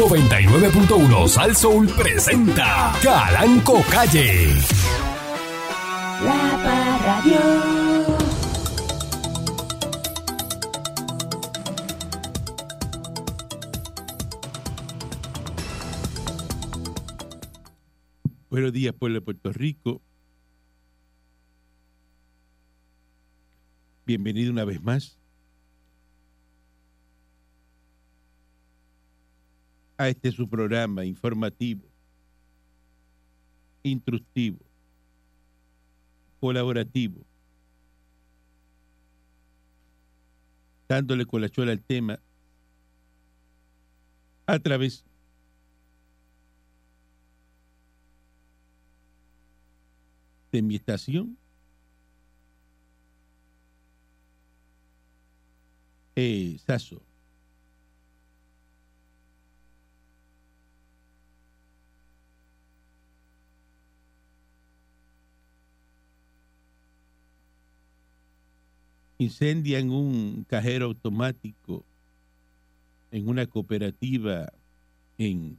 99.1 Sal Soul presenta Calanco Calle. La Parradio. Buenos días, pueblo de Puerto Rico. Bienvenido una vez más a este su programa informativo, instructivo, colaborativo, dándole colachuela al tema a través de mi estación. Eh, Saso. Incendian un cajero automático en una cooperativa en,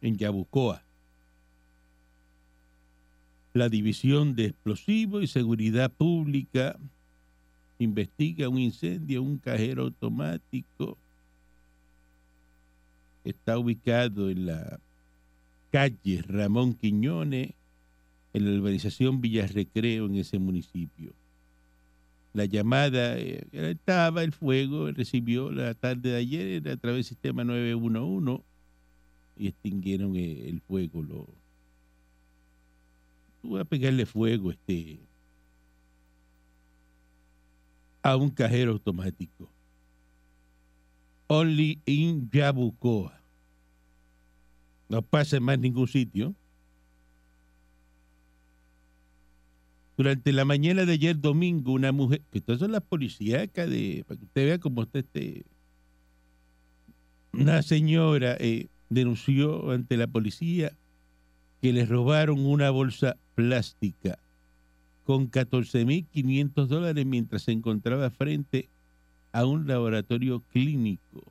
en Yabucoa la División de Explosivos y Seguridad Pública investiga un incendio en un cajero automático que está ubicado en la calle Ramón Quiñones, en la urbanización Villarrecreo, en ese municipio. La llamada, eh, estaba el fuego, recibió la tarde de ayer a través del sistema 911 y extinguieron eh, el fuego los voy a pegarle fuego este a un cajero automático. Only in Yabucoa. No pasa en más ningún sitio. Durante la mañana de ayer domingo, una mujer, que estas son las policíacas de, para que usted vea cómo usted esté, una señora eh, denunció ante la policía que le robaron una bolsa plástica con 14.500 dólares mientras se encontraba frente a un laboratorio clínico.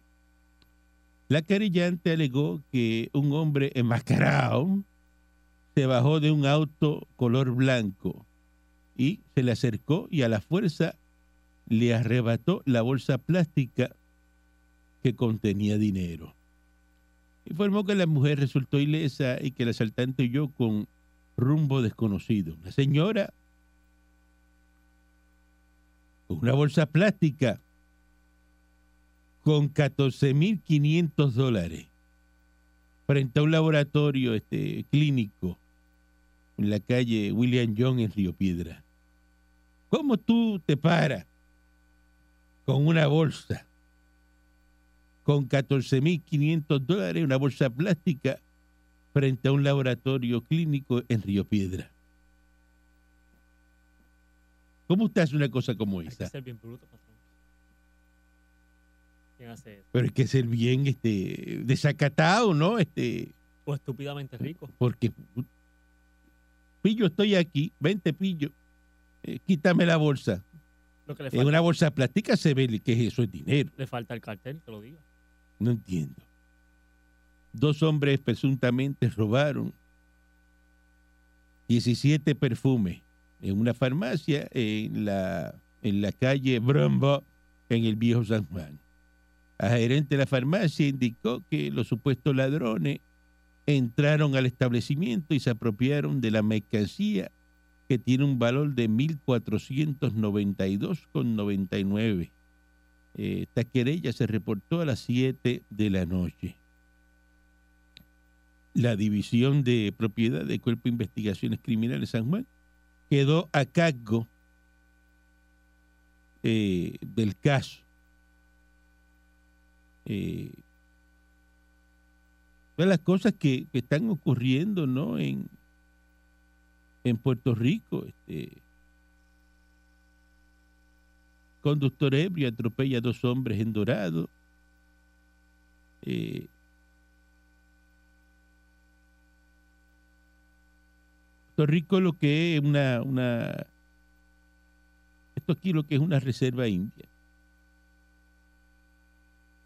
La querellante alegó que un hombre enmascarado se bajó de un auto color blanco y se le acercó y a la fuerza le arrebató la bolsa plástica que contenía dinero. Informó que la mujer resultó ilesa y que el asaltante huyó con rumbo desconocido. La señora con una bolsa plástica con 14.500 dólares frente a un laboratorio este, clínico en la calle William John en Río Piedra. ¿Cómo tú te paras con una bolsa con 14.500 dólares, una bolsa plástica, frente a un laboratorio clínico en Río Piedra. ¿Cómo usted hace una cosa como Hay esa? que ser bien bruto. ¿Quién hace eso? Pero hay que ser bien este, desacatado, ¿no? Este, O estúpidamente rico. porque, Pillo, estoy aquí, vente, Pillo, eh, quítame la bolsa. Lo que le En una bolsa plástica se ve que eso es dinero. le falta el cartel, que lo diga. No entiendo. Dos hombres presuntamente robaron 17 perfumes en una farmacia en la, en la calle Brombo, en el viejo San Juan. El gerente de la farmacia indicó que los supuestos ladrones entraron al establecimiento y se apropiaron de la mercancía que tiene un valor de 1.492,99. Eh, esta querella se reportó a las 7 de la noche. La División de Propiedad del Cuerpo de Investigaciones Criminales San Juan quedó a cargo eh, del caso. Eh, las cosas que, que están ocurriendo ¿no? en, en Puerto Rico. Este, conductor ebrio atropella a dos hombres en Dorado. Eh, Puerto Rico lo que es una, una esto aquí lo que es una reserva india.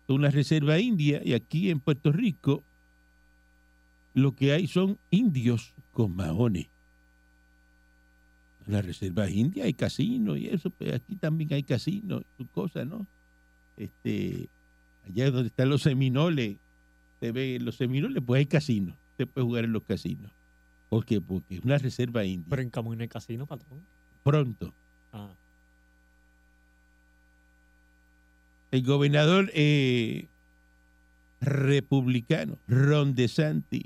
una reserva india y aquí en Puerto Rico lo que hay son indios con maones. En la reserva india hay casinos y eso, pues aquí también hay casinos, y cosas, ¿no? Este, allá donde están los seminoles, se ve los seminoles, pues hay casinos. Usted puede jugar en los casinos. ¿Por qué? Porque es una reserva india. Pero en Camuy no hay casino, patrón. Pronto. Ah, El gobernador eh, republicano, Ron DeSantis,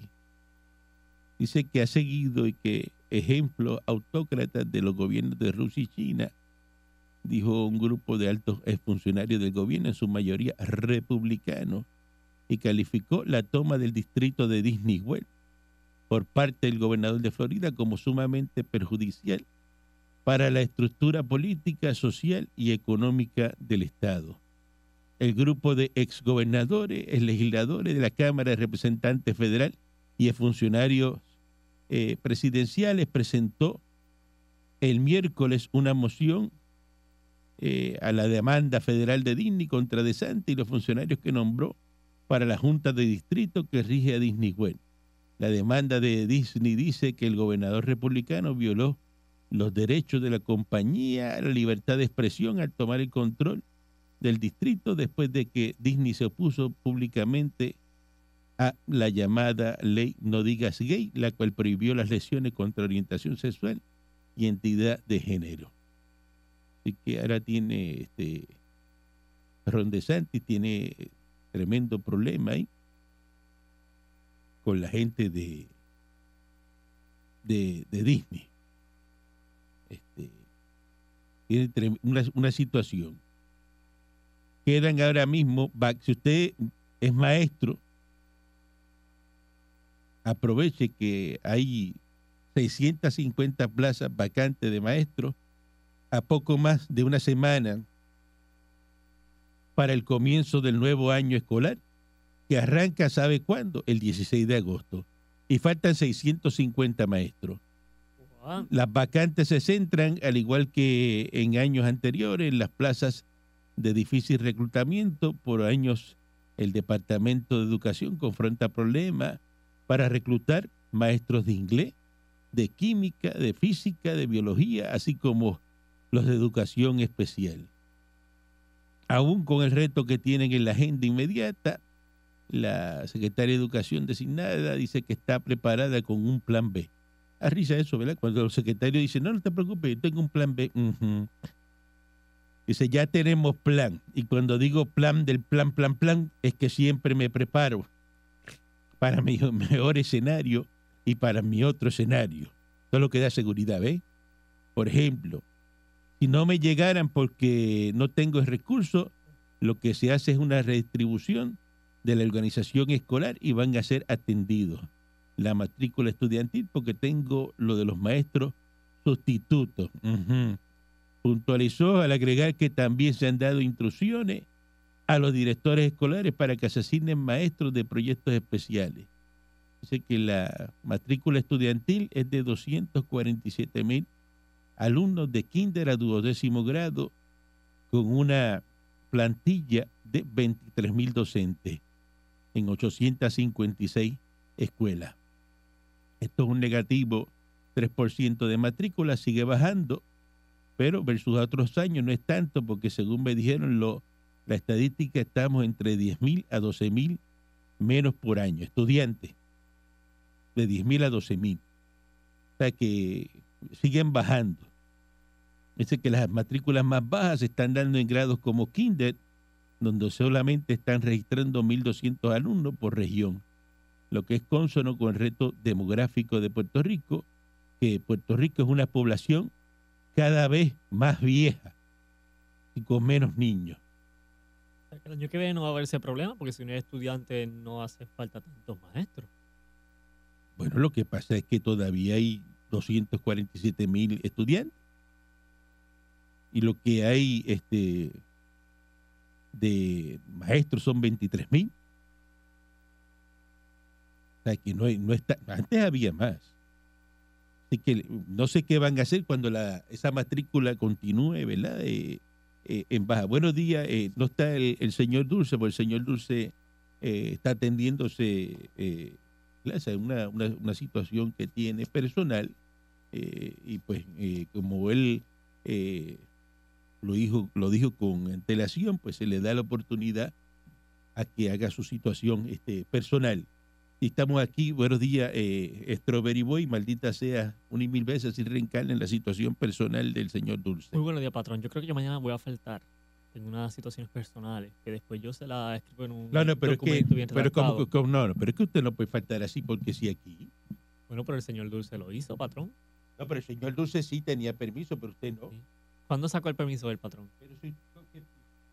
dice que ha seguido y que ejemplos autócratas de los gobiernos de Rusia y China, dijo un grupo de altos funcionarios del gobierno, en su mayoría republicanos, y calificó la toma del distrito de Disney World por parte del gobernador de Florida como sumamente perjudicial para la estructura política, social y económica del Estado. El grupo de exgobernadores, legisladores de la Cámara de Representantes Federal y funcionarios eh, presidenciales presentó el miércoles una moción eh, a la demanda federal de Disney contra DeSantis y los funcionarios que nombró para la Junta de Distrito que rige a Disney World. La demanda de Disney dice que el gobernador republicano violó los derechos de la compañía, la libertad de expresión al tomar el control del distrito después de que Disney se opuso públicamente a la llamada ley No digas gay, la cual prohibió las lesiones contra orientación sexual y entidad de género. Así que ahora tiene este Ron DeSantis tiene tremendo problema ahí con la gente de de, de Disney. Este, tiene una, una situación quedan ahora mismo, si usted es maestro, aproveche que hay 650 plazas vacantes de maestros a poco más de una semana para el comienzo del nuevo año escolar, que arranca, ¿sabe cuándo? El 16 de agosto. Y faltan 650 maestros. Las vacantes se centran, al igual que en años anteriores, en las plazas de difícil reclutamiento. Por años, el Departamento de Educación confronta problemas para reclutar maestros de inglés, de química, de física, de biología, así como los de educación especial. Aún con el reto que tienen en la agenda inmediata, la secretaria de Educación designada dice que está preparada con un plan B. A risa eso, ¿verdad? Cuando el secretario dice, no, no te preocupes, yo tengo un plan B. Dice, ya tenemos plan. Y cuando digo plan del plan, plan, plan, es que siempre me preparo para mi mejor escenario y para mi otro escenario. Eso es lo que da seguridad, ¿ves? Por ejemplo, si no me llegaran porque no tengo el recurso, lo que se hace es una redistribución de la organización escolar y van a ser atendidos la matrícula estudiantil porque tengo lo de los maestros sustitutos. Puntualizó al agregar que también se han dado instrucciones a los directores escolares para que se asignen maestros de proyectos especiales. Dice que la matrícula estudiantil es de 247 mil alumnos de kinder a duodécimo grado con una plantilla de 23 mil docentes en 856 escuelas. Esto es un negativo 3% de matrícula, sigue bajando, pero versus otros años no es tanto porque según me dijeron lo, la estadística estamos entre 10 mil a 12 mil menos por año, estudiantes, de 10 mil a 12 mil. O sea que siguen bajando. Dice que las matrículas más bajas se están dando en grados como kinder, donde solamente están registrando 1.200 alumnos por región, lo que es consono con el reto demográfico de Puerto Rico, que Puerto Rico es una población cada vez más vieja y con menos niños. El año que viene no va a haber ese problema porque si no es estudiante no hace falta tantos maestros. Bueno, lo que pasa es que todavía hay 247 mil estudiantes y lo que hay este de maestros son 23 mil. O sea que no, hay- no está, antes había más. Así que no sé qué van a hacer cuando la, esa matrícula continúe, ¿verdad? Eh, eh, en baja. Buenos días, eh, no está el, señor Dulce, porque el señor Dulce eh, está atendiéndose eh, una, una, una situación que tiene personal y pues como él lo dijo, lo dijo con antelación, pues se le da la oportunidad a que haga su situación este, personal. Y estamos aquí, buenos días, eh, Strawberry Boy, maldita sea, una y mil veces y reencarna en la situación personal del señor Dulce. Muy buenos días, patrón. Yo creo que yo mañana voy a faltar en unas situaciones personales que después yo se la escribo en un No, no, pero es que, documento bien pero como, como- no, no, pero es que usted no puede faltar así porque sí aquí. Bueno, pero el señor Dulce lo hizo, patrón. No, pero el señor Dulce sí tenía permiso, pero usted no. Sí. ¿Cuándo sacó el permiso del patrón? Pero sí,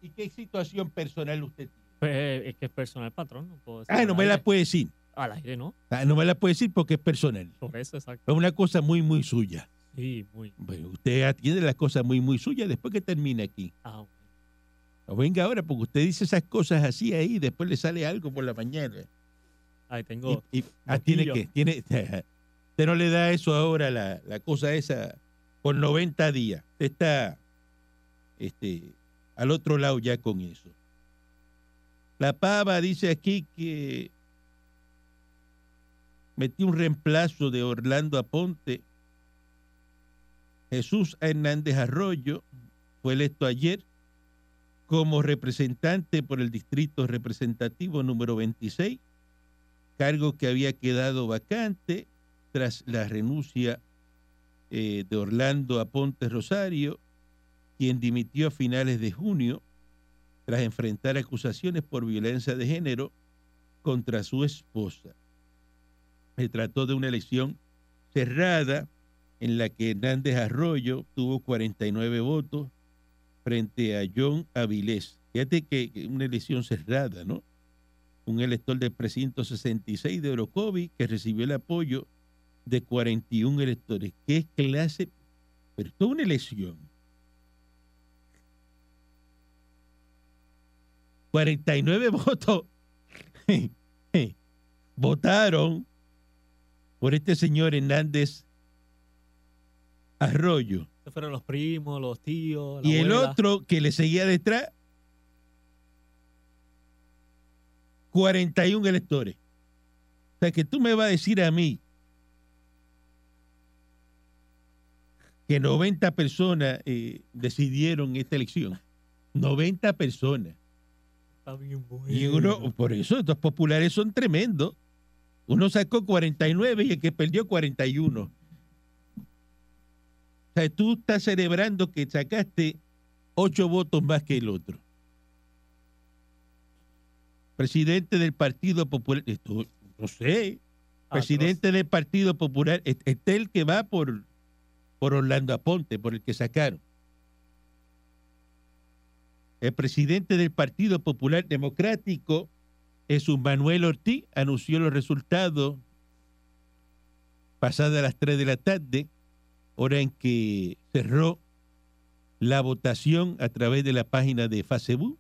¿Y qué situación personal usted tiene? Pues eh, es que es personal, patrón. No puedo Ah, no me la puede decir. Al aire, ¿no? Ah, no me la puede decir porque es personal. Por eso, exacto. Es una cosa muy, muy suya. Sí, muy. Bueno, usted atiende las cosas muy, muy suyas después que termine aquí. Ah, bueno. No venga ahora porque usted dice esas cosas así ahí y después le sale algo por la mañana. Ahí tengo. Y, y- ah, tiene que, tiene, usted no le da eso ahora, la, la cosa esa, por 90 días. Usted está este, al otro lado ya con eso. La pava dice aquí que metió un reemplazo de Orlando Aponte. Jesús Hernández Arroyo fue electo ayer como representante por el distrito representativo número 26 cargo que había quedado vacante tras la renuncia eh, de Orlando Aponte Rosario, quien dimitió a finales de junio tras enfrentar acusaciones por violencia de género contra su esposa. Se trató de una elección cerrada en la que Hernández Arroyo tuvo 49 votos frente a John Avilés. Fíjate que una elección cerrada, ¿no? un elector del precinto 66 de Orocovi que recibió el apoyo de 41 electores. ¿Qué clase? Pero esto es una elección. 49 votos votaron por este señor Hernández Arroyo. Estos fueron los primos, los tíos. la Y el otro que le seguía detrás, 41 electores. O sea, que tú me vas a decir a mí que 90 personas eh, decidieron esta elección. 90 personas. Está bien bueno. Y uno, por eso, estos populares son tremendos. Uno sacó 49 y el que perdió 41. O sea, tú estás celebrando que sacaste 8 votos más que el otro. Presidente del Partido Popular, esto, no sé, presidente del Partido Popular, es- este es el que va por, por Orlando Aponte, por el que sacaron. El presidente del Partido Popular Democrático, Jesús Manuel Ortiz, anunció los resultados pasadas las 3 de la tarde, hora en que cerró la votación a través de la página de Facebook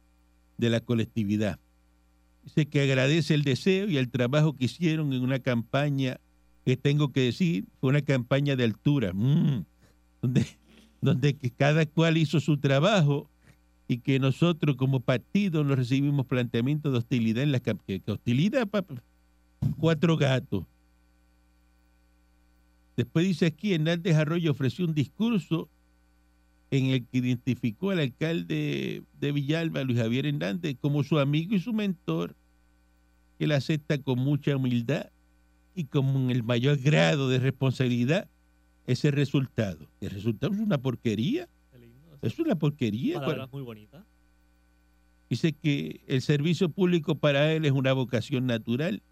de la colectividad. Dice que agradece el deseo y el trabajo que hicieron en una campaña que tengo que decir, fue una campaña de altura, mm, donde, donde cada cual hizo su trabajo y que nosotros como partido no recibimos planteamientos de hostilidad en la cam- que, hostilidad pa- cuatro gatos. Después dice aquí, Hernández Arroyo ofreció un discurso en el que identificó al alcalde de Villalba, Luis Javier Hernández, como su amigo y su mentor, que él acepta con mucha humildad y con el mayor grado de responsabilidad ese resultado. El resultado es una porquería. Es una porquería. Palabras muy bonitas. Dice que el servicio público para él es una vocación natural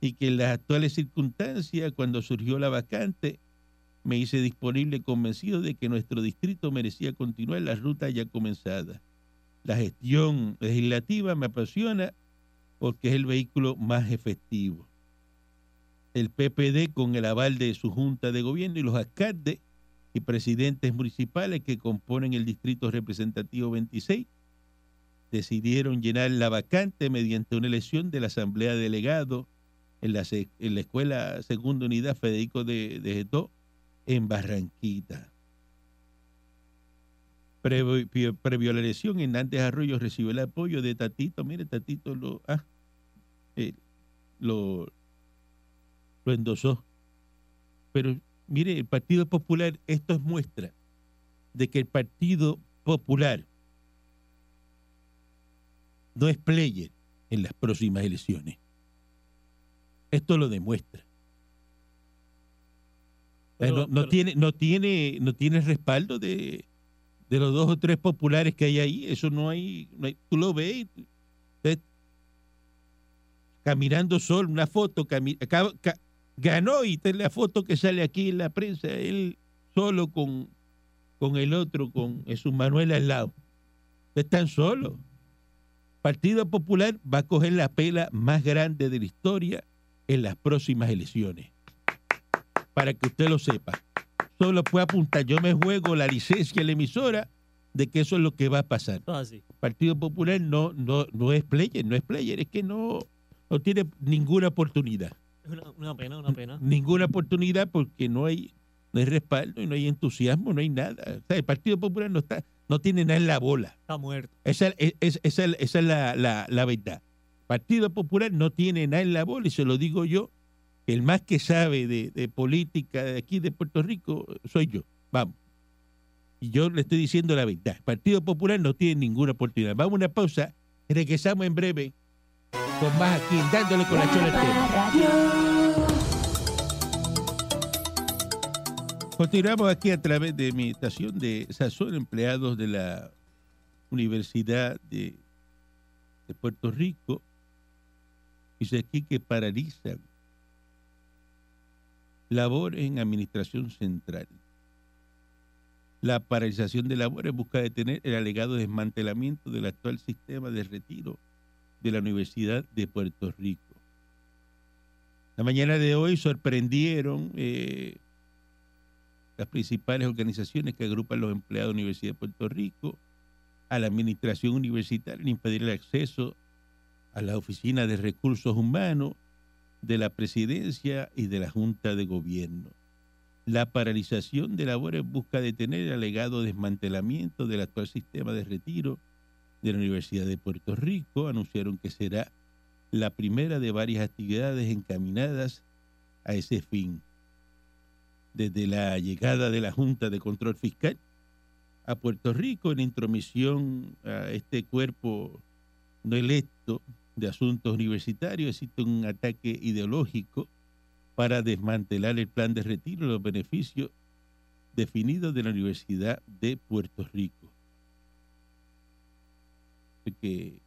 y que en las actuales circunstancias, cuando surgió la vacante, me hice disponible convencido de que nuestro distrito merecía continuar la ruta ya comenzada. La gestión legislativa me apasiona porque es el vehículo más efectivo. El PPD, con el aval de su junta de gobierno y los alcaldes y presidentes municipales que componen el distrito representativo 26, decidieron llenar la vacante mediante una elección de la Asamblea de Delegados en la, Escuela Segunda Unidad Federico de, de Getó en Barranquita. Previo a la elección, Hernández Arroyo recibió el apoyo de Tatito. Mire, Tatito lo, ah, eh, lo, lo endosó. Pero mire, el Partido Popular, esto es muestra de que el Partido Popular no es player en las próximas elecciones. Esto lo demuestra. Pero- no, no pero- tiene, no tiene, no tiene respaldo de, de los dos o tres populares que hay ahí. Eso no hay, no hay- tú lo ves, usted caminando solo, una foto, cami- acaba- ca- ganó y esta es la foto que sale aquí en la prensa, él solo con, con el otro, con Jesús Manuel al lado. Están solos. Partido Popular va a coger la pela más grande de la historia en las próximas elecciones. Para que usted lo sepa. Solo puede apuntar. Yo me juego la licencia a la emisora de que eso es lo que va a pasar. Así. Partido Popular no, no, no es player, no es player, es que no, no tiene ninguna oportunidad. Una, una pena, una pena. Ninguna oportunidad porque no hay, no hay respaldo y no hay entusiasmo, no hay nada. O sea, el Partido Popular no está, no tiene nada en la bola. Está muerto. Esa, es, es- esa, es- esa es la, la- la verdad. Partido Popular no tiene nada en la bola y se lo digo yo, que el más que sabe de, de política de aquí de Puerto Rico soy yo. Vamos. Y yo le estoy diciendo la verdad. Partido Popular no tiene ninguna oportunidad. Vamos a una pausa. Regresamos en breve con más aquí, dándole con la chola al tema. Continuamos aquí a través de mi estación de Sazón, empleados de la Universidad de, de Puerto Rico. Dice aquí que paralizan labores en administración central. La paralización de labores busca detener el alegado desmantelamiento del actual sistema de retiro de la Universidad de Puerto Rico. La mañana de hoy sorprendieron eh, las principales organizaciones que agrupan los empleados de la Universidad de Puerto Rico a la administración universitaria en impedir el acceso a la oficina de recursos humanos de la presidencia y de la Junta de Gobierno. La paralización de labores busca detener el alegado desmantelamiento del actual sistema de retiro de la Universidad de Puerto Rico. Anunciaron que será la primera de varias actividades encaminadas a ese fin. Desde la llegada de la Junta de Control Fiscal a Puerto Rico en intromisión a este cuerpo no electo de asuntos universitarios, existe un ataque ideológico para desmantelar el plan de retiro de los beneficios definidos de la Universidad de Puerto Rico. Que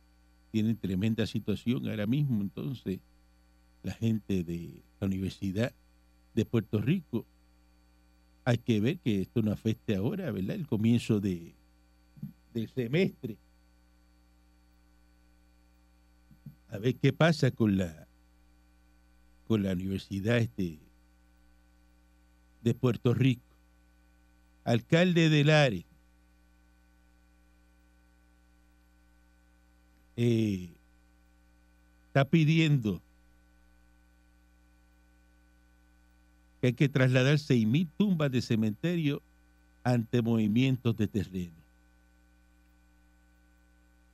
tienen tremenda situación ahora mismo, entonces, la gente de la Universidad de Puerto Rico. Hay que ver que esto no afecte ahora, ¿verdad? El comienzo de, del semestre. A ver qué pasa con la con la Universidad este, de Puerto Rico. Alcalde de Lares. Eh, está pidiendo que hay que trasladar 6.000 tumbas de cementerio ante movimientos de terreno.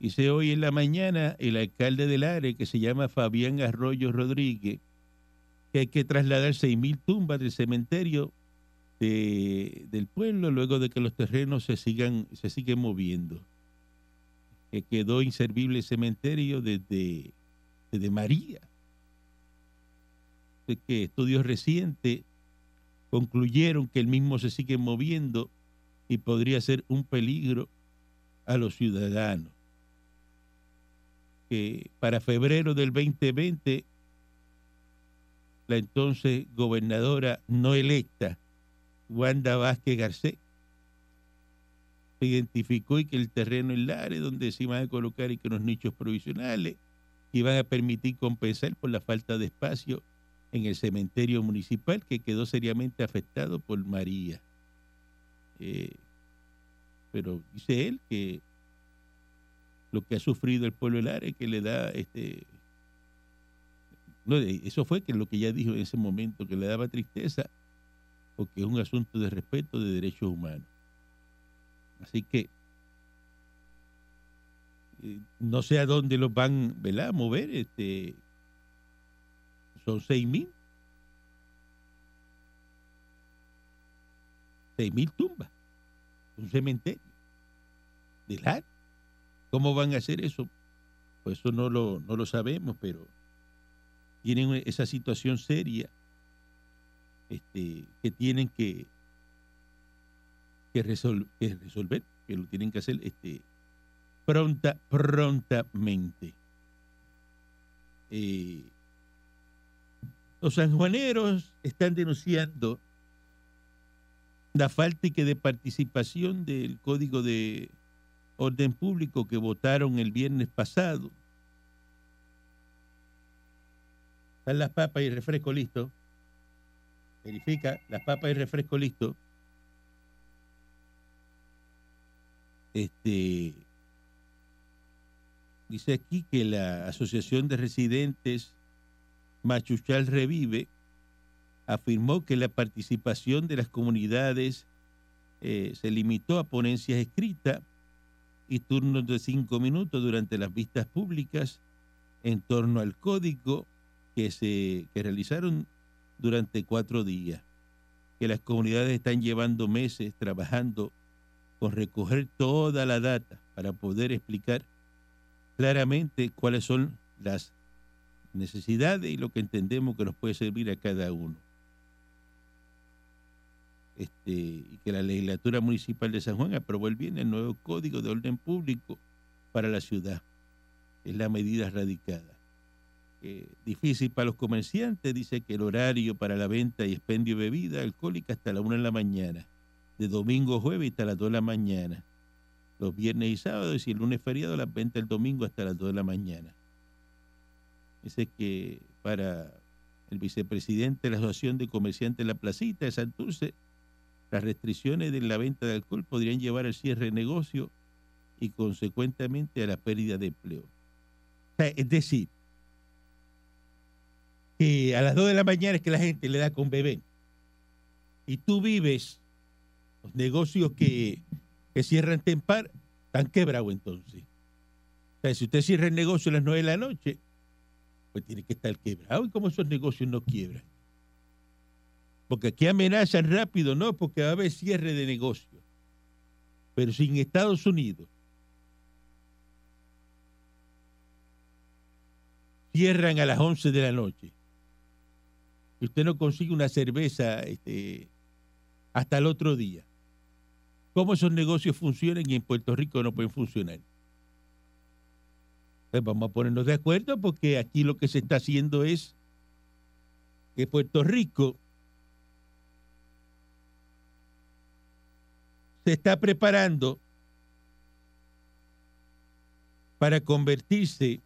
Dice hoy en la mañana el alcalde del área, que se llama Fabián Arroyo Rodríguez, que hay que trasladar 6.000 tumbas del cementerio de- del pueblo luego de que los terrenos se sigan se siguen moviendo. Que quedó inservible el cementerio desde, desde María. De que estudios recientes concluyeron que el mismo se sigue moviendo y podría ser un peligro a los ciudadanos. Que para febrero del 2020, la entonces gobernadora no electa, Wanda Vázquez Garcés, se identificó y que el terreno en Lares, donde se iban a colocar y que unos nichos provisionales iban a permitir compensar por la falta de espacio en el cementerio municipal que quedó seriamente afectado por María. Eh, pero dice él que lo que ha sufrido el pueblo de Lares que le da este eh, eso fue que lo que ella dijo en ese momento que le daba tristeza porque es un asunto de respeto de derechos humanos así que eh, no sé a dónde los van ¿verdad? a mover. Este, son seis mil. Seis mil tumbas. Un cementerio. Del área. ¿Cómo van a hacer eso? Pues eso no lo, no lo sabemos, pero tienen esa situación seria este, que tienen que, que, que resolver, que lo tienen que hacer este, pronta, prontamente. Eh, los sanjuaneros están denunciando la falta de participación del Código de Orden Público que votaron el viernes pasado. Están las papas y refresco listo. Verifica, las papas y refresco listo. Este dice aquí que la Asociación de Residentes Machuchal Revive afirmó que la participación de las comunidades eh, se limitó a ponencias escritas y turnos de cinco minutos durante las vistas públicas en torno al código que se que realizaron durante cuatro días. Que las comunidades están llevando meses trabajando con recoger toda la data para poder explicar claramente cuáles son las necesidades y lo que entendemos que nos puede servir a cada uno. Este, y que la legislatura municipal de San Juan aprobó el viernes el nuevo código de orden público para la ciudad. Es la medida radicada. Eh, difícil para los comerciantes, dice que el horario para la venta y expendio de bebida alcohólica hasta la una de la mañana, de domingo a jueves hasta las 2 de la mañana, los viernes y sábados y el lunes feriado las ventas el domingo hasta las 2 de la mañana. Dice que para el vicepresidente de la Asociación de Comerciantes de la Placita de Santurce, las restricciones de la venta de alcohol podrían llevar al cierre de negocio y consecuentemente a la pérdida de empleo. Es decir, que a las 2 de la mañana es que la gente le da con beber. Y tú vives los negocios que, cierran tempar, están quebrados entonces. O sea, si usted cierra el negocio a las 9 de la noche, pues tiene que estar quebrado. ¿Y cómo esos negocios no quiebran? Porque aquí amenazan rápido, no, porque va a haber cierre de negocio. Pero si en Estados Unidos cierran a las 11 de la noche y usted no consigue una cerveza este, hasta el otro día, ¿cómo esos negocios funcionan y en Puerto Rico no pueden funcionar? Pues vamos a ponernos de acuerdo porque aquí lo que se está haciendo es que Puerto Rico se está preparando para convertirse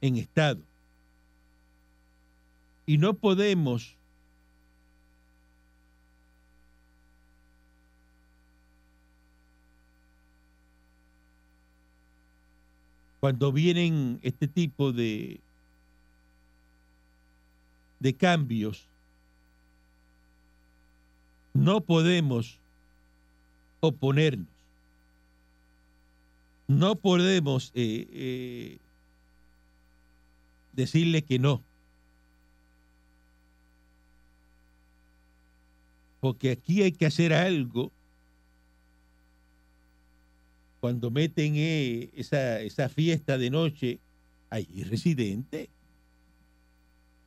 en Estado. Y no podemos cuando vienen este tipo de de cambios no podemos oponernos. No podemos eh, eh, decirle que no. Porque aquí hay que hacer algo cuando meten eh, esa, esa fiesta de noche, hay residentes.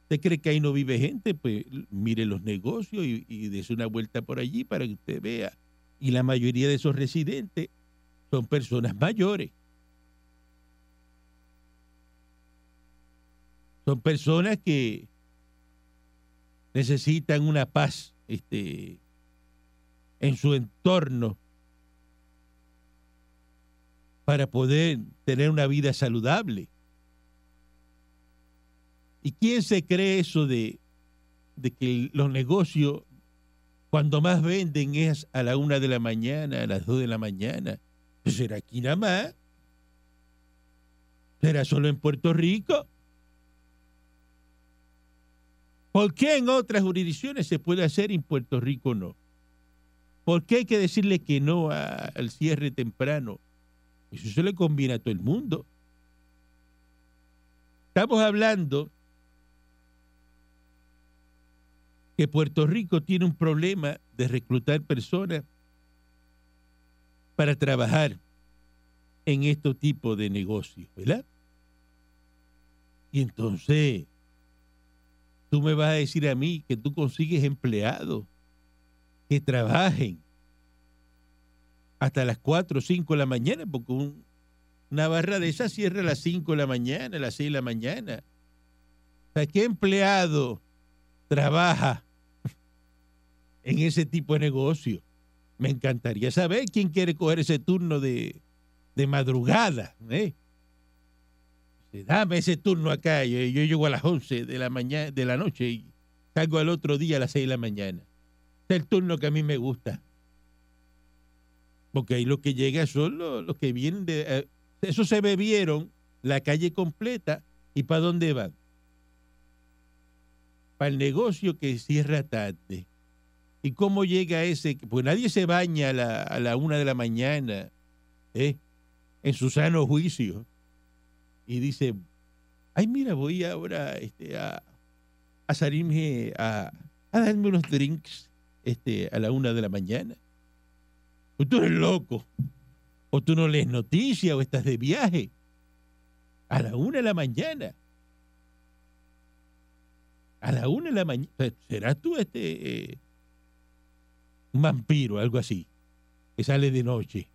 ¿Usted cree que ahí no vive gente? Pues mire los negocios y, y dése una vuelta por allí para que usted vea. Y la mayoría de esos residentes son personas mayores. Son personas que necesitan una paz este, en su entorno para poder tener una vida saludable. ¿Y quién se cree eso de, de que los negocios, cuando más venden es a la una de la mañana, a las dos de la mañana? Pues ¿Será aquí nada más? ¿Será solo en Puerto Rico? ¿Por qué en otras jurisdicciones se puede hacer y en Puerto Rico no? ¿Por qué hay que decirle que no a- al cierre temprano? Eso se le conviene a todo el mundo. Estamos hablando que Puerto Rico tiene un problema de reclutar personas para trabajar en estos tipos de negocios, ¿verdad? Y entonces, tú me vas a decir a mí que tú consigues empleados que trabajen hasta las 4 o 5 de la mañana, porque un- una barra de esas cierra a las 5 de la mañana, a las 6 de la mañana. O sea, ¿qué empleado trabaja en ese tipo de negocio? Me encantaría saber quién quiere coger ese turno de, de madrugada. ¿eh? Dame ese turno acá. Yo, yo llego a las 11 de la, mañana, de la noche y salgo al otro día a las 6 de la mañana. Es el turno que a mí me gusta. Porque ahí lo que llega son los, que vienen de... eh, eso se bebieron la calle completa y ¿para dónde van? Para el negocio que cierra tarde. ¿Y cómo llega ese? Pues nadie se baña a la, una de la mañana, ¿eh? en su sano juicio. Y dice, ay, mira, voy ahora este, a, a salirme a, a darme unos drinks este, a la una de la mañana. Pues tú eres loco. O tú no lees noticias o estás de viaje. A la una de la mañana. A la una de la mañana. ¿Serás tú este... eh, un vampiro, algo así, que sale de noche.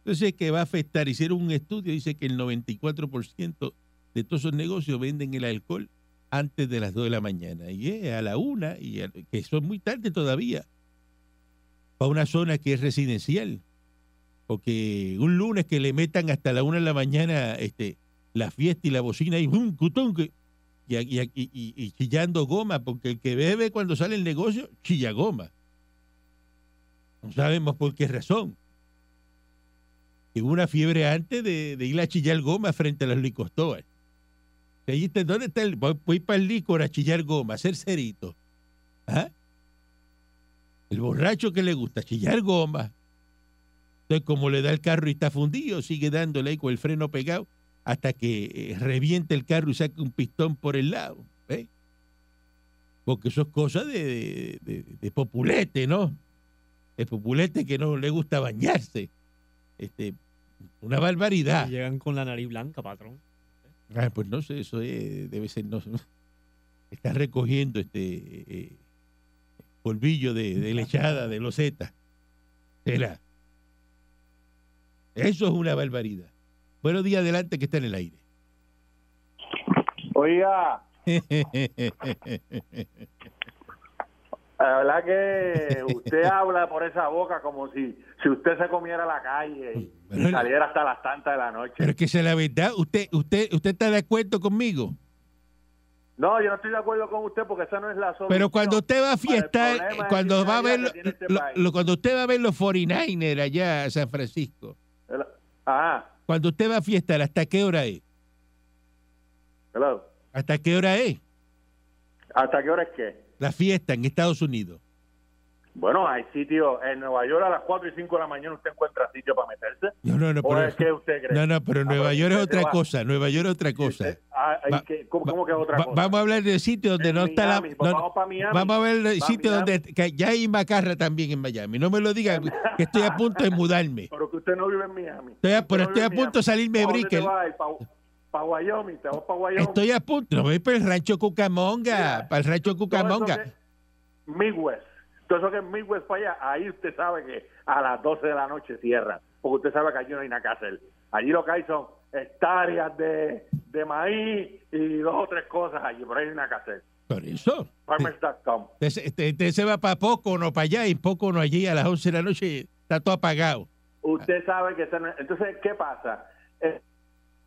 Entonces, que va a afectar? Hicieron un estudio, dice que el 94% de todos esos negocios venden el alcohol antes de las 2 de la mañana. Y es a la una, y que son muy tarde todavía, para una zona que es residencial. Porque un lunes que le metan hasta la una de la mañana este, la fiesta y la bocina y ¡bum! cutón, que- y, y- y- y- chillando goma, porque el que bebe cuando sale el negocio, chilla goma. No sabemos por qué razón. Hubo una fiebre antes de, ir a chillar goma frente a. Que allí está- ¿Dónde está el? Voy, voy para el licor a chillar goma, a hacer cerito. ¿Ah? El borracho que le gusta chillar goma. Entonces, como le da el carro y está fundido, sigue dándole ahí con el freno pegado hasta que eh, reviente el carro y saque un pistón por el lado. ¿ves? Porque eso es cosa de, de, de- de populete, ¿no? De populete que no le gusta bañarse. Este, una barbaridad. Y llegan con la nariz blanca, patrón. Ah, pues no sé, eso es- debe ser, no. Está recogiendo este eh, polvillo de, de lechada, de loseta. Será. Eso es una barbaridad. Buenos días, adelante, que está en el aire. Oiga, la verdad que usted habla por esa boca como si, si usted se comiera la calle y, saliera hasta las tantas de la noche. Pero es que esa es la verdad. ¿Usted, usted, usted está de acuerdo conmigo? No, yo no estoy de acuerdo con usted porque esa no es la solución. Pero cuando usted va a fiestar, cuando va a ver, este lo- cuando usted va a ver los 49ers allá a San Francisco, El- Ajá, cuando usted va a fiestar, ¿hasta qué hora es? hello. ¿Hasta qué hora es ¿Hasta qué hora es qué? la fiesta en Estados Unidos? Bueno, hay sitios en Nueva York a las 4 y 5 de la mañana usted encuentra sitio para meterse. No, no, no, ¿O pero, es que usted cree? no, no, pero Ah, Nueva pero York es otra va. cosa. Nueva York es otra cosa. Usted- ah. ¿Cómo, Va- cómo que es otra cosa? Vamos a hablar de sitios donde En no está la. Pues no- vamos Miami. vamos a ver el sitio Miami. donde. que ya hay macarra también en Miami. No me lo diga, que estoy a punto de mudarme. Pero que usted no vive en Miami. Estoy a- pero no estoy a punto de salirme de ¿Pa' dónde te Brickell. ¿Pa, Wyoming? ¿Te vas para Wyoming? Estoy a punto. No voy para el rancho Cucamonga. Mira, para el rancho Cucamonga. Midwest. Todo eso que es Midwest para allá, ahí usted sabe que a las 12 de la noche cierran. Porque usted sabe que allí no hay nada que hacer. Allí lo que hay son hectáreas de, de maíz y dos o tres cosas allí, pero ahí no hay nada que hacer. Por eso. Farmers.com. Usted, se- usted se va para poco no para allá y poco no allí a las 11 de la noche. Está todo apagado. Usted sabe que... ese no es- Entonces, ¿qué pasa? Eh,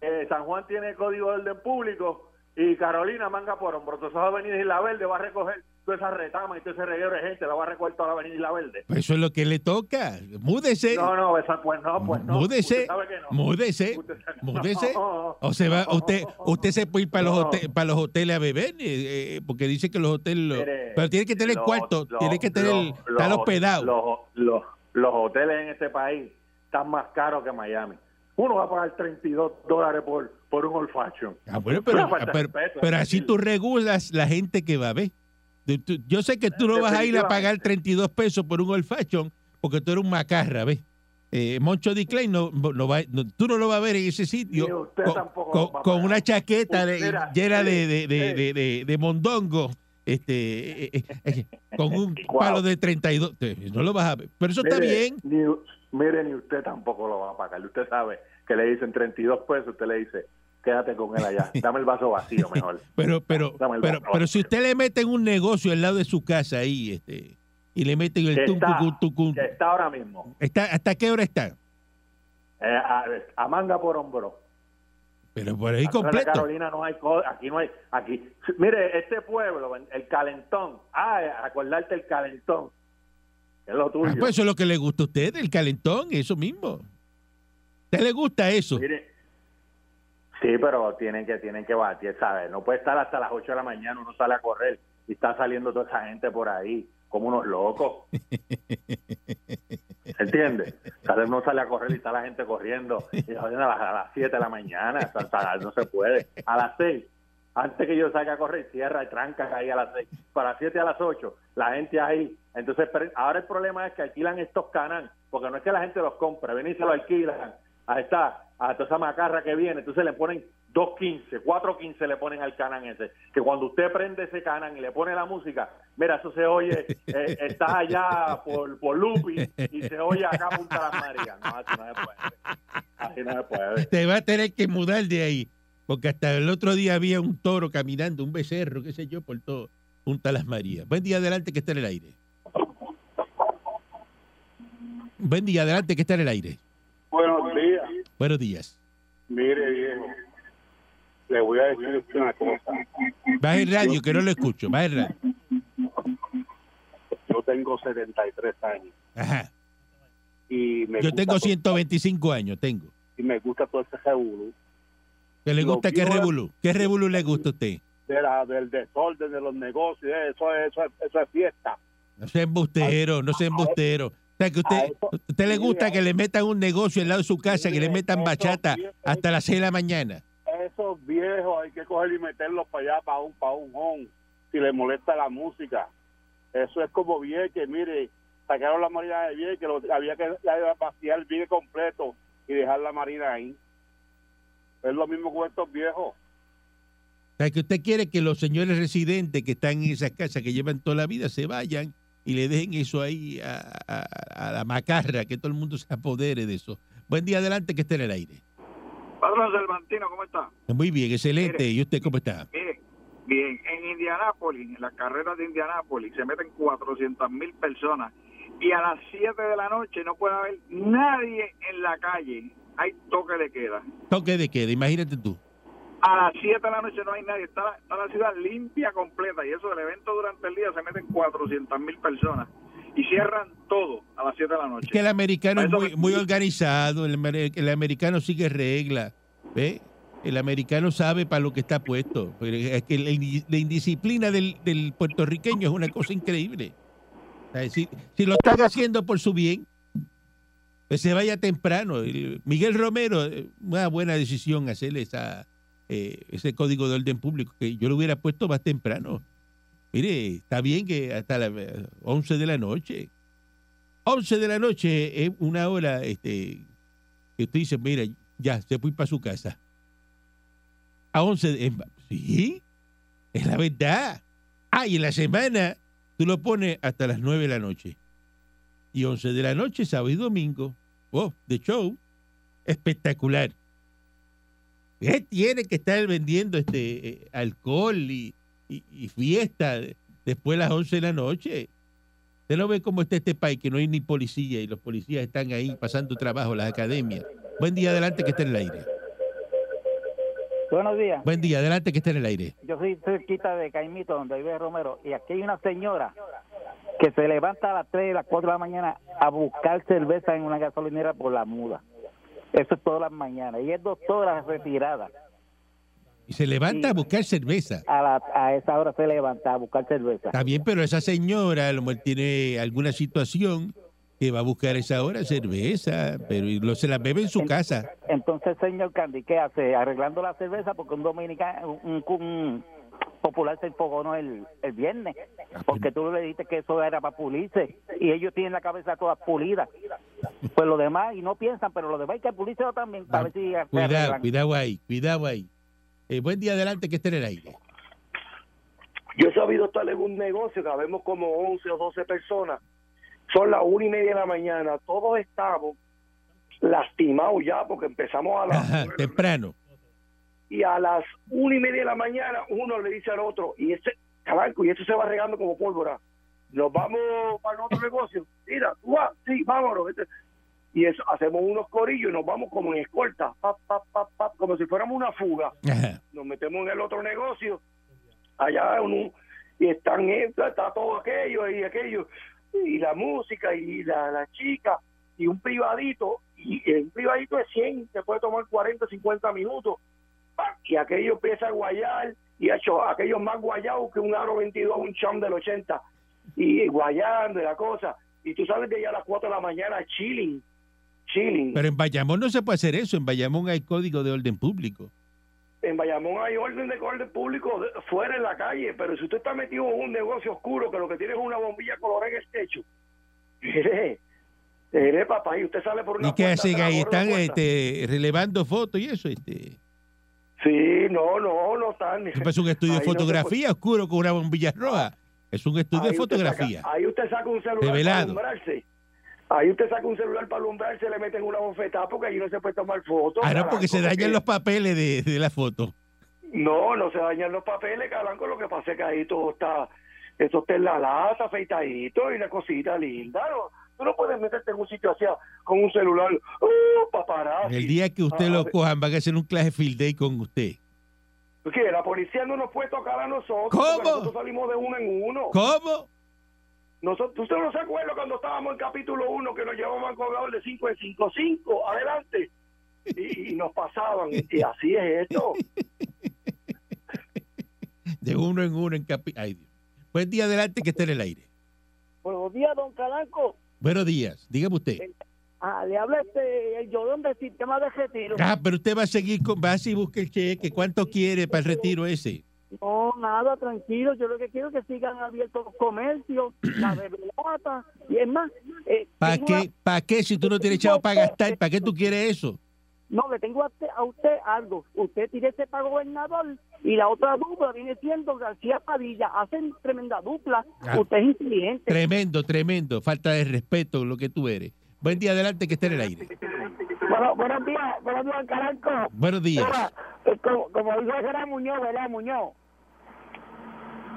eh, San Juan tiene código de orden público y Carolina manga por hombro. Entonces, Avenida Isla Verde va a recoger toda esa retama y todo ese reguero de gente, la va a recoger toda la Avenida Isla Verde. Pues eso es lo que le toca. Múdese. No, no, esa, pues no, pues no. múdese. Usted sabe que no. Múdese. Usted sabe- Múdese. No. O se va, usted, usted se puede ir para los, hoteles, para los hoteles a beber, eh, porque dice que los hoteles, lo- pero tiene que tener los- cuarto, los- tiene que tener, los- estar hospedado. Los, los, hoteles en este país están más caros que Miami. Uno va a pagar 32 dólares por, por un olfaction. Ah, bueno, pero, así tú regulas la gente que va a ver. Yo sé que tú no vas a ir a pagar 32 pesos por un old fashion porque tú eres un macarra, ¿ves? Eh, Moncho D. Klein no, no va, no- tú no lo vas a ver en ese sitio con, una chaqueta de- Mira, llena de, sí, de, de, sí. mondongo, este, eh, eh, eh, con un Wow. palo de 32. Te- No lo vas a ver. Pero eso está bien. Ni, mire, ni usted tampoco lo va a pagar. Usted sabe que le dicen 32 pesos, usted le dice, quédate con él allá. Dame el vaso vacío mejor. Pero, pero, pero, pero si usted le mete en un negocio al lado de su casa ahí, este, y le meten el tum, está, tucum, tucum, que está ahora mismo. ¿está, ¿hasta qué hora está? Eh, a, a manga por hombro. Pero por ahí completo. Carolina no hay aquí no hay aquí mire este pueblo el calentón ah acordarte el calentón es lo tuyo Ah, pues eso es lo que le gusta a usted, el calentón, eso mismo. ¿A usted le gusta eso? Mire, sí pero tienen que tienen que batir sabes no puede estar hasta las 8 de la mañana uno sale a correr y está saliendo toda esa gente por ahí como unos locos ¿Entiendes? Uno sale a correr y está la gente corriendo y a las, a las 7 de la mañana, sea, no se puede. A las 6, antes que yo salga a correr, cierra y tranca ahí a las 6. Para las 7 a las 8, la gente ahí. Entonces, ahora el problema es que alquilan estos canan, porque no es que la gente los compre, ven y se lo alquilan. Ahí está, a toda esa macarra que viene, entonces le ponen 2.15, 4.15 le ponen al canan ese. Que cuando usted prende ese canan y le pone la música, mira, eso se oye, eh, estás allá por, por Lupi y se oye acá Punta Las Marías. No, así no se puede. Así no se puede. Te va a tener que mudar de ahí. Porque hasta el otro día había un toro caminando, un becerro, qué sé yo, por todo Punta Las Marías. Buen día, adelante, que está en el aire. Buen día, adelante, que está en el aire. Buenos días. Mire, viejo, le voy a decir una cosa. Baja el radio, que no lo escucho. Baja el radio. Yo tengo 73 años Ajá. y me Yo tengo todo- 125 años, tengo. y me gusta todo ese revolú ¿Qué le gusta? ¿Qué revolú? ¿Qué revolú le gusta a usted? de la, del desorden de los negocios, eso, es- eso, es- eso es fiesta. No sea embustero, no sea embustero. O sea, que usted, eso- usted le gusta que le metan un negocio al lado de su casa, que le metan bachata bien- hasta las 6 de la mañana. Esos viejos hay que coger y meterlos para allá, para un, para un home, si le molesta la música. Eso es como Vieques, mire, sacaron la marina de Vieques, lo- había que vaciar el Vieques completo y dejar la marina ahí. Es lo mismo con estos viejos. O sea, que usted quiere que los señores residentes que están en esas casas, que llevan toda la vida, se vayan y le dejen eso ahí a, a- a la macarra, que todo el mundo se apodere de eso. Buen día adelante, que esté en el aire. Padrón Cervantino, ¿cómo está? Muy bien, excelente. Mire. ¿Y usted cómo está? Mire, bien, en Indianápolis, en las carreras de Indianápolis, se meten 400 mil personas y a las 7 de la noche no puede haber nadie en la calle. Hay toque de queda. Toque de queda, imagínate tú. A las 7 de la noche no hay nadie. Está la, está la ciudad limpia completa y eso del evento durante el día se meten 400 mil personas y cierran todo a las 7 de la noche. Es que el americano es muy, muy organizado, el, el americano sigue reglas, ¿ve? El americano sabe para lo que está puesto. Es que la, indi- la indisciplina del, del puertorriqueño es una cosa increíble. Si, si lo están haciendo por su bien, pues se vaya temprano. El- Miguel Romero, eh, una buena decisión hacerle esa, eh, ese código de orden público, que yo lo hubiera puesto más temprano. Mire, está bien que hasta las eh, 11 de la noche. 11 de la noche es una hora este, que usted dice, mira, ya, se fue para su casa. A 11, de- sí, es la verdad. Ah, y en la semana tú lo pones hasta las 9 de la noche. Y 11 de la noche, sábado y domingo. Oh, de show. Espectacular. Él tiene que estar vendiendo este eh, alcohol y, y- y fiesta después de las 11 de la noche. Usted no ve cómo está este país, que no hay ni policía y los policías están ahí pasando trabajo, las academias. Buen día, adelante que está en el aire. Buenos días. Buen día, adelante que está en el aire. Yo soy cerquita de Caimito, donde vive Romero, y aquí hay una señora que se levanta a las 3 y las 4 de la mañana a buscar cerveza en una gasolinera por la muda. Eso es todas las mañanas. Y es doctora retirada. Y se levanta Sí. a buscar cerveza. A, la, a esa hora se levanta a buscar cerveza. Está bien, pero esa señora a lo mejor tiene alguna situación que va a buscar a esa hora cerveza, pero y lo, se la bebe en su casa. Entonces, señor Candy, ¿qué hace? Arreglando la cerveza porque un dominicano, un, un popular se enfogonó el, el viernes, porque tú le dijiste que eso era para pulirse y ellos tienen la cabeza toda pulida. Pues lo demás, y no piensan, pero lo demás hay que pulírselo también para ver si Ah, Cuidado, cuidado ahí, cuidado ahí. Eh, buen día adelante que esté en el aire. Yo he sabido estar en un negocio que habemos como 11 o 12 personas. Son las una y media de la mañana. Todos estamos lastimados ya porque empezamos a las Ajá, temprano. Y a las una y media de la mañana uno le dice al otro y ese cabalco y eso se va regando como pólvora. Nos vamos para el otro negocio. Mira, tú vas, sí, vámonos. Este- Y eso, hacemos unos corillos y nos vamos como en escolta, pap, pap, pap, pap, como si fuéramos una fuga Ajá. nos metemos en el otro negocio, allá y están está, está todo aquello y aquello, y la música y la, la chica, y un privadito, y un privadito de 100, te puede tomar 40, 50 minutos, ¡pam! y aquello empieza a guayar, y hecho aquellos más guayados que un aro 22, un cham del 80, y guayando y la cosa, y tú sabes de allá a las 4 de la mañana chilling, chilling. Pero en Bayamón no se puede hacer eso. En Bayamón hay código de orden público. en Bayamón hay orden de orden público fuera en la calle, pero si usted está metido en un negocio oscuro que lo que tiene es una bombilla colorada en el techo, mire, mire papá, y usted sale por una ¿Y qué hacen ahí? Están este, relevando fotos y eso. Este. Sí, no, no, no están. Eso es un estudio Ahí de no fotografía oscuro con una bombilla roja. Es un estudio de Ahí fotografía. saca- ahí usted saca un celular para alumbrarse. Ahí usted saca un celular para alumbrarse, le meten una bofetada porque ahí no se puede tomar fotos. Ah, no, porque se dañan los papeles de, de la foto. No, no se dañan los papeles, caranco, lo que pasa es que ahí todo está, esto está en la lata, afeitadito y una cosita linda, ¿no? Tú no puedes meterte en un sitio así con un celular, ¡uh, paparazzi! El día que usted Ah, lo cojan, van a hacer un clase field day con usted. ¿Qué? La policía no nos puede tocar a nosotros. ¿Cómo? Nosotros salimos de uno en uno. ¿Cómo? Nosotros, ¿Usted no se acuerda cuando estábamos en capítulo 1 que nos llevaban cobrador de 5 en 5, 5, adelante? Y, y nos pasaban. Y así es esto. De uno en uno en capi... Ay, Dios. Buen día adelante que esté en el aire. Buenos días, don Calanco. Buenos días. Dígame usted. Ah, le habla este, el Llorón del sistema de retiro. Ah, pero usted va a seguir con... Va y busque el cheque. ¿Cuánto quiere para el retiro ese? No, nada, tranquilo. Yo lo que quiero es que sigan abiertos los comercios, la bebelata. Y es más, eh, ¿Para qué? una- ¿Para qué si tú no tienes chavo para gastar? ¿Para qué tú quieres eso? No, le tengo a usted, a usted algo. Usted tire ese para gobernador y la otra dupla viene siendo García Padilla. Hacen tremenda dupla. Ah. Usted es inteligente. Tremendo, tremendo. Falta de respeto lo que tú eres. Buen día adelante que esté en el aire. Bueno, buenos días, buenos días, Calanco. Buenos días. Mira, eh, como, como dijo Gerard Muñoz, ¿verdad, Muñoz?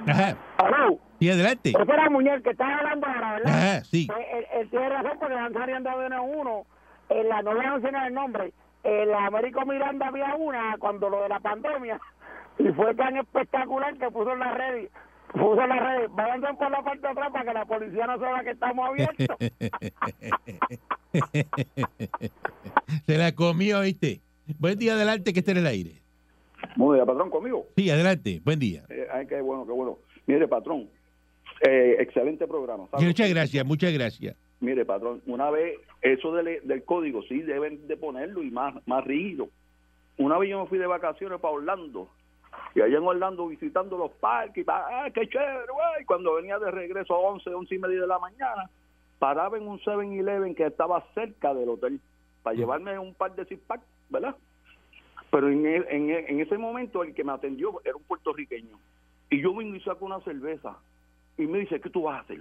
Ajá. Aló. Sí, adelante. Ese era Muñoz que está hablando ahora, ¿verdad? Ajá, sí. Pues, él, él tiene razón porque han salido de uno a uno. En la, no voy a mencionar el nombre. En la Américo Miranda había una cuando lo de la pandemia y fue tan espectacular que puso en la red puso en la red vayan por la parte de atrás para que la policía no sepa que estamos abiertos Se la comió, ¿viste? Buen día adelante que esté en el aire. Buenos días, patrón, conmigo. Sí, adelante. Buen día. Eh, ay, qué bueno, qué bueno. Mire, patrón, eh, excelente programa. Muchas gracias, muchas gracias. Mire, patrón, una vez, eso del, del código, sí, deben de ponerlo y más, más rígido. Una vez yo me fui de vacaciones para Orlando, y allá en Orlando visitando los parques, y pa- ¡ah, qué chévere, güey! Cuando venía de regreso a 11, 11 y media de la mañana, paraba en un 7-Eleven que estaba cerca del hotel, para llevarme un par de zip ¿verdad? Pero en, en, en ese momento el que me atendió era un puertorriqueño. Y yo vengo y saco una cerveza. Y me dice, ¿qué tú vas a hacer?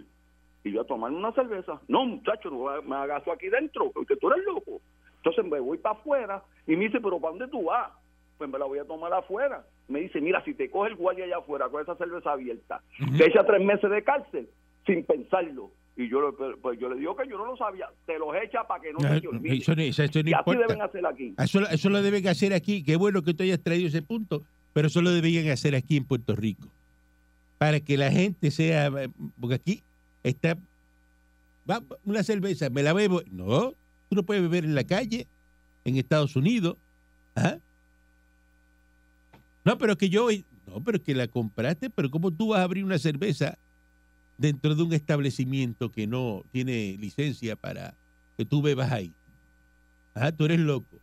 Y yo a tomarme una cerveza. No, muchacho, no me hagas aquí dentro, porque tú eres loco. Entonces me voy para afuera y me dice, ¿pero para dónde tú vas? Pues me la voy a tomar afuera. Me dice, mira, si te coge el guardia allá afuera con esa cerveza abierta, te echa tres meses de cárcel sin pensarlo. Y yo, le- pues yo le digo que yo no lo sabía. Te los echa para que no se te olvide. Eso, eso- eso no y así deben hacer aquí. Eso, eso lo deben hacer aquí. Qué bueno que tú hayas traído ese punto, pero eso lo deberían hacer aquí en Puerto Rico. Para que la gente sea. Porque aquí está. Va una cerveza, me la bebo. No, tú no puedes beber en la calle, en Estados Unidos. ¿Ah? No, pero que yo. No, pero que la compraste, pero ¿cómo tú vas a abrir una cerveza dentro de un establecimiento que no tiene licencia para que tú bebas ahí. Ah, tú eres loco.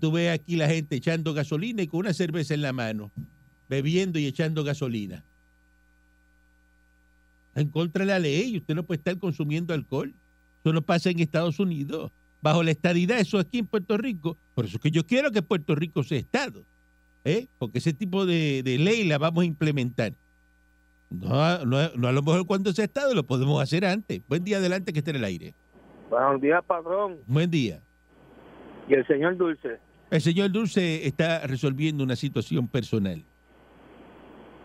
Tú ves aquí la gente echando gasolina y con una cerveza en la mano, bebiendo y echando gasolina. En contra de la ley, usted no puede estar consumiendo alcohol. Eso no pasa en Estados Unidos. Bajo la estadidad, eso aquí en Puerto Rico. Por eso es que yo quiero que Puerto Rico sea Estado. ¿eh? Porque ese tipo de, de ley la vamos a implementar. No, no, no a lo mejor cuando sea Estado lo podemos hacer antes. Buen día adelante que esté en el aire. Buenos días, patrón. Buen día. Y el señor Dulce. El señor Dulce está resolviendo una situación personal.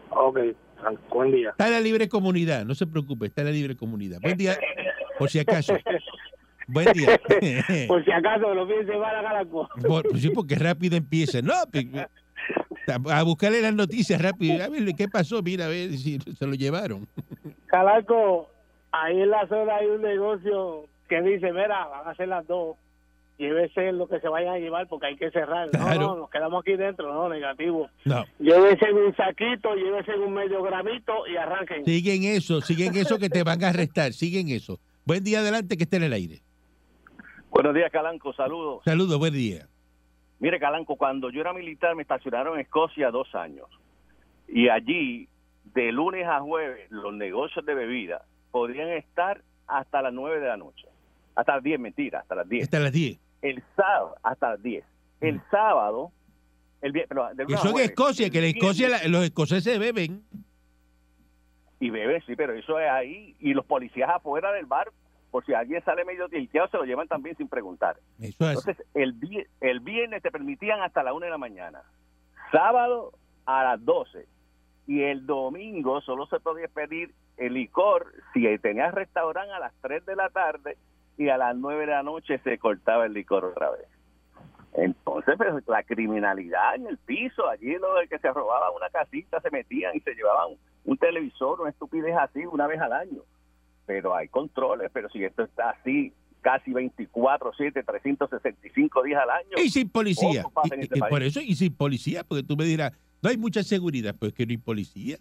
Ok, buen día. Está en la libre comunidad, no se preocupe, está en la libre comunidad. Buen día, por si acaso. Buen día. Por si acaso, los fines de semana, Calanco. Por- pues sí, porque rápido empieza. No, a buscarle las noticias rápido. A ver qué pasó, mira, a ver si se lo llevaron. Calanco, ahí en la zona hay un negocio que dice, mira, van a ser las dos. Llévese lo que se vayan a llevar porque hay que cerrar. No, Claro. no, nos quedamos aquí dentro, no, negativo. No. Llévese en un saquito, llévese en un medio gramito y arranquen. Siguen eso, siguen eso que te van a arrestar, siguen eso. Buen día adelante que esté en el aire. Buenos días, Calanco, saludos. Saludos, buen día. Mire, Calanco, cuando yo era militar me estacionaron en Escocia dos años. Y allí, de lunes a jueves, los negocios de bebida podrían estar hasta las nueve de la noche. Hasta las 10, mentira, hasta las 10. Hasta las 10. El sábado, hasta las 10. El sábado, el pero de Eso en Escocia, que en Escocia la- los escoceses beben. Y beben, sí, pero eso es ahí. Y los policías afuera del bar, por si alguien sale medio tilteado, se lo llevan también sin preguntar. Eso es. Entonces, el, el viernes te permitían hasta la una de la mañana. Sábado a las 12. Y el domingo solo se podía pedir el licor si tenías restaurante a las 3 de la tarde y a las 9 de la noche se cortaba el licor otra vez. Entonces, pues, la criminalidad en el piso, allí lo de que se robaba una casita, se metían y se llevaban un televisor, una estupidez así, una vez al año. Pero hay controles, pero si esto está así casi 24, 7, 365 días al año. Y sin policía. Y- este y país. por eso, y sin policía, porque tú me dirás, no hay mucha seguridad, pues que no hay policía.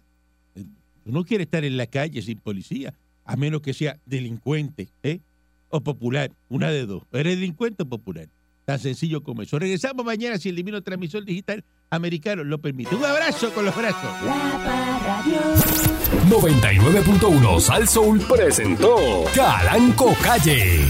Eh, Uno quiere estar en la calle sin policía, a menos que sea delincuente, ¿eh? O popular, una de dos. ¿Eres delincuente o popular? Tan sencillo como eso. Regresamos mañana si el divino transmisor digital americano lo permite. Un abrazo con los brazos. 99.1 Sal Soul presentó Calanco Calle.